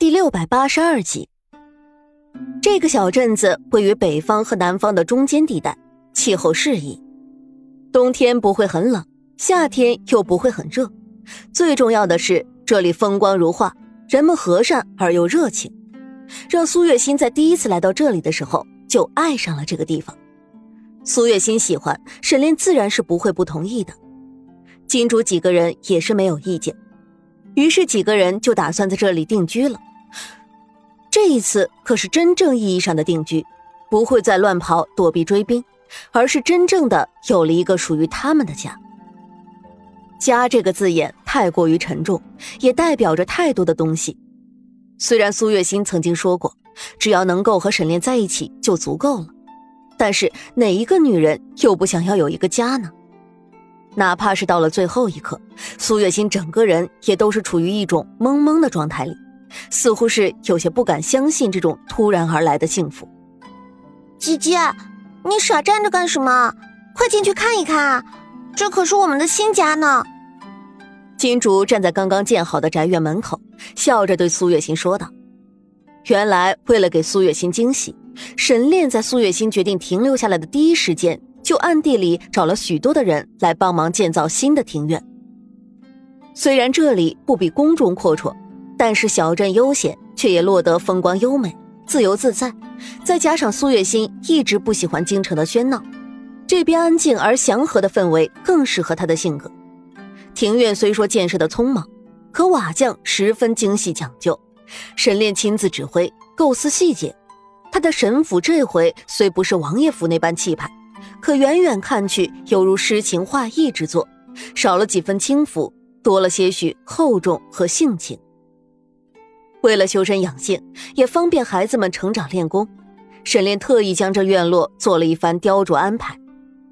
第六百八十二集。这个小镇子位于北方和南方的中间地带，气候适宜，冬天不会很冷，夏天又不会很热。最重要的是，这里风光如画，人们和善而又热情，让苏月心在第一次来到这里的时候就爱上了这个地方。苏月心喜欢，沈炼自然是不会不同意的。金主几个人也是没有意见，于是几个人就打算在这里定居了。这一次可是真正意义上的定居，不会再乱跑躲避追兵，而是真正的有了一个属于他们的家。家这个字眼太过于沉重，也代表着太多的东西。虽然苏月心曾经说过，只要能够和沈炼在一起就足够了，但是哪一个女人又不想要有一个家呢？哪怕是到了最后一刻，苏月心整个人也都是处于一种懵懵的状态里。似乎是有些不敢相信这种突然而来的幸福。姐姐，你傻站着干什么？快进去看一看，这可是我们的新家呢。金竹站在刚刚建好的宅院门口，笑着对苏月心说道：“原来为了给苏月心惊喜，沈炼在苏月心决定停留下来的第一时间，就暗地里找了许多的人来帮忙建造新的庭院。虽然这里不比宫中阔绰。”但是小镇悠闲，却也落得风光优美、自由自在。再加上苏月心一直不喜欢京城的喧闹，这边安静而祥和的氛围更适合他的性格。庭院虽说建设的匆忙，可瓦匠十分精细讲究，沈炼亲自指挥，构思细节。他的沈府这回虽不是王爷府那般气派，可远远看去犹如诗情画意之作，少了几分轻浮，多了些许厚重和性情。为了修身养性，也方便孩子们成长练功，沈炼特意将这院落做了一番雕琢安排。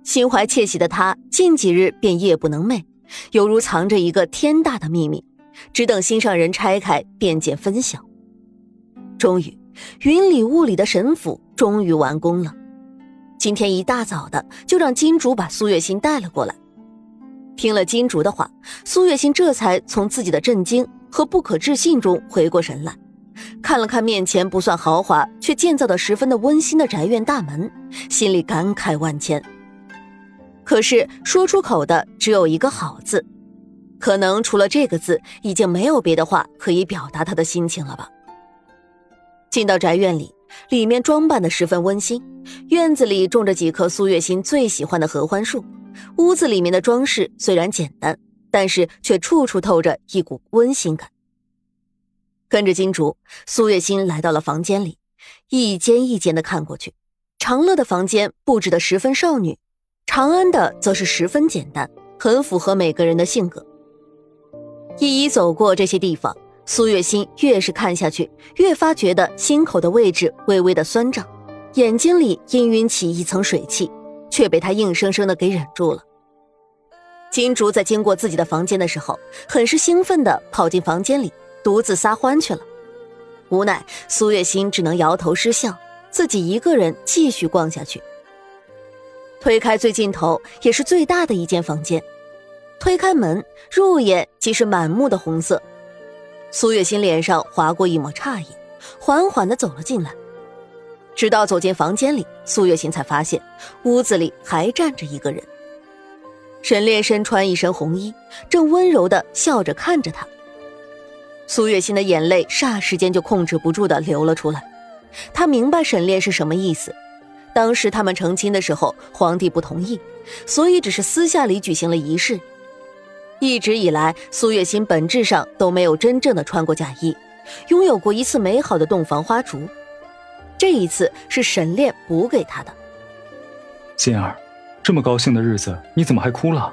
心怀窃喜的他，近几日便夜不能寐，犹如藏着一个天大的秘密，只等心上人拆开，便见分晓。终于，云里雾里的沈府终于完工了。今天一大早的，就让金主把苏月心带了过来。听了金竹的话，苏月心这才从自己的震惊。和不可置信中回过神来，看了看面前不算豪华却建造的十分的温馨的宅院大门，心里感慨万千。可是说出口的只有一个“好”字，可能除了这个字，已经没有别的话可以表达他的心情了吧。进到宅院里，里面装扮的十分温馨，院子里种着几棵苏月心最喜欢的合欢树，屋子里面的装饰虽然简单。但是却处处透着一股温馨感。跟着金竹，苏月心来到了房间里，一间一间的看过去。长乐的房间布置的十分少女，长安的则是十分简单，很符合每个人的性格。一一走过这些地方，苏月心越是看下去，越发觉得心口的位置微微的酸胀，眼睛里氤氲起一层水汽，却被他硬生生的给忍住了。金竹在经过自己的房间的时候，很是兴奋的跑进房间里，独自撒欢去了。无奈苏月心只能摇头失笑，自己一个人继续逛下去。推开最尽头也是最大的一间房间，推开门入眼即是满目的红色。苏月心脸上划过一抹诧异，缓缓的走了进来。直到走进房间里，苏月心才发现屋子里还站着一个人。沈炼身穿一身红衣，正温柔的笑着看着他。苏月心的眼泪霎时间就控制不住的流了出来。他明白沈炼是什么意思。当时他们成亲的时候，皇帝不同意，所以只是私下里举行了仪式。一直以来，苏月心本质上都没有真正的穿过嫁衣，拥有过一次美好的洞房花烛。这一次是沈炼补给他的。心儿。这么高兴的日子，你怎么还哭了？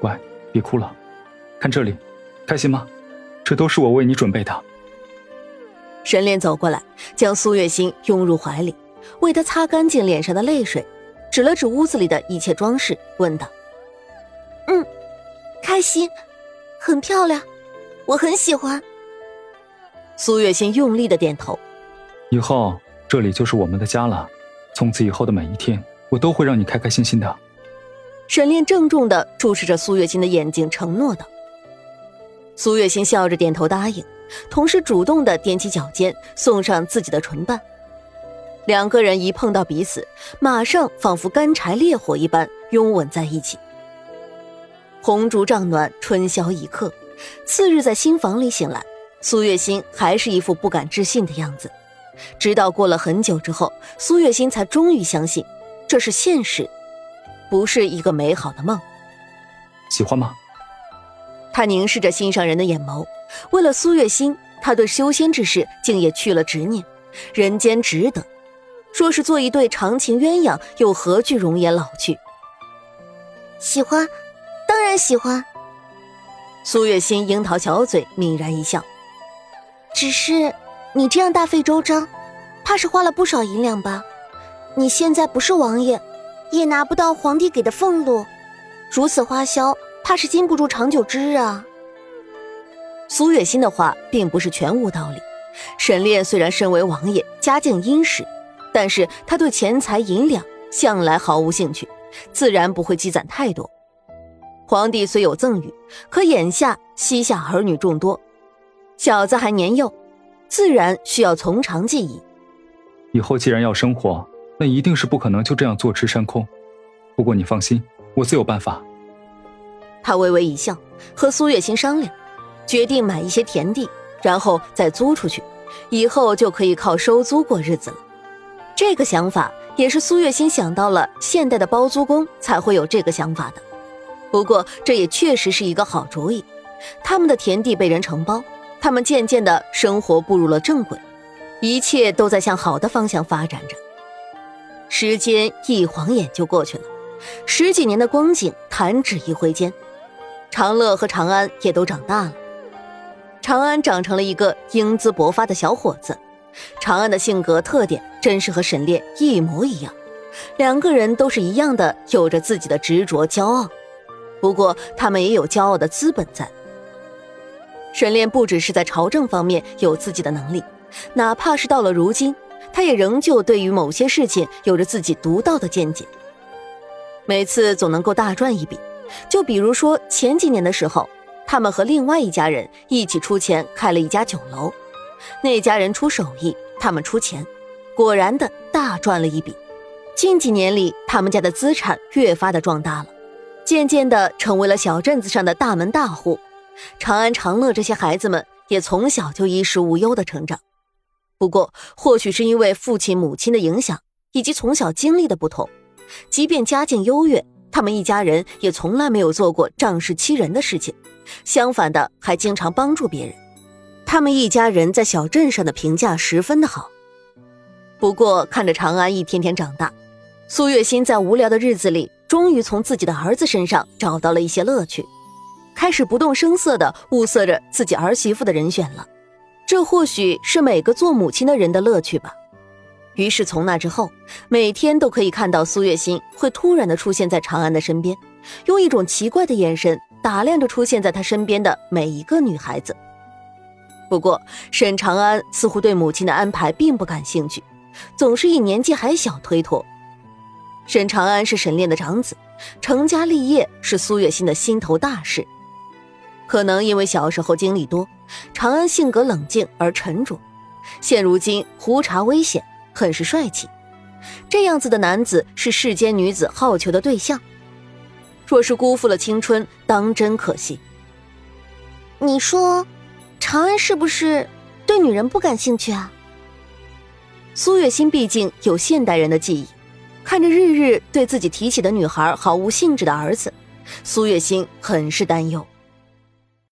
乖，别哭了，看这里，开心吗？这都是我为你准备的。沈炼走过来，将苏月心拥入怀里，为她擦干净脸上的泪水，指了指屋子里的一切装饰，问道：“嗯，开心，很漂亮，我很喜欢。”苏月心用力的点头。以后这里就是我们的家了，从此以后的每一天。我都会让你开开心心的。沈炼郑重的注视着苏月心的眼睛，承诺道。苏月心笑着点头答应，同时主动的踮起脚尖送上自己的唇瓣。两个人一碰到彼此，马上仿佛干柴烈火一般拥吻在一起。红烛帐暖，春宵一刻。次日在新房里醒来，苏月心还是一副不敢置信的样子。直到过了很久之后，苏月心才终于相信，这是现实，不是一个美好的梦。喜欢吗？他凝视着心上人的眼眸，为了苏月心，他对修仙之事竟也去了执念。人间值得，若是做一对长情鸳鸯，又何惧容颜老去？喜欢，当然喜欢。苏月心樱桃小嘴，泯然一笑。只是你这样大费周章，怕是花了不少银两吧？你现在不是王爷，也拿不到皇帝给的俸禄，如此花销，怕是经不住长久之日啊。苏月心的话并不是全无道理。沈炼虽然身为王爷，家境殷实，但是他对钱财银两向来毫无兴趣，自然不会积攒太多。皇帝虽有赠与，可眼下膝下儿女众多，小子还年幼，自然需要从长计议。以后既然要生活，那一定是不可能就这样坐吃山空。不过你放心，我自有办法。他微微一笑，和苏月心商量，决定买一些田地，然后再租出去，以后就可以靠收租过日子了。这个想法也是苏月心想到了现代的包租公才会有这个想法的。不过，这也确实是一个好主意。他们的田地被人承包，他们渐渐的生活步入了正轨，一切都在向好的方向发展着。时间一晃眼就过去了，十几年的光景弹指一挥间，长乐和长安也都长大了。长安长成了一个英姿勃发的小伙子，长安的性格特点真是和沈炼一模一样，两个人都是一样的，有着自己的执着、骄傲。不过，他们也有骄傲的资本在。沈炼不只是在朝政方面有自己的能力，哪怕是到了如今，他也仍旧对于某些事情有着自己独到的见解。每次总能够大赚一笔。就比如说前几年的时候，他们和另外一家人一起出钱开了一家酒楼，那家人出手艺，他们出钱，果然的大赚了一笔。近几年里，他们家的资产越发的壮大了。渐渐的成为了小镇子上的大门大户，长安长乐这些孩子们也从小就衣食无忧的成长。不过，或许是因为父亲母亲的影响，以及从小经历的不同，即便家境优越，他们一家人也从来没有做过仗势欺人的事情，相反的还经常帮助别人。他们一家人在小镇上的评价十分的好。不过，看着长安一天天长大，苏月心在无聊的日子里。终于从自己的儿子身上找到了一些乐趣，开始不动声色地物色着自己儿媳妇的人选了。这或许是每个做母亲的人的乐趣吧。于是从那之后，每天都可以看到苏月心会突然地出现在长安的身边，用一种奇怪的眼神打量着出现在他身边的每一个女孩子。不过沈长安似乎对母亲的安排并不感兴趣，总是以年纪还小推脱。沈长安是沈炼的长子，成家立业是苏月心的心头大事。可能因为小时候经历多，长安性格冷静而沉着，现如今胡茬危险，很是帅气。这样子的男子是世间女子好求的对象。若是辜负了青春，当真可惜。你说，长安是不是对女人不感兴趣啊？苏月心毕竟有现代人的记忆。看着日日对自己提起的女孩毫无兴致的儿子，苏月心很是担忧。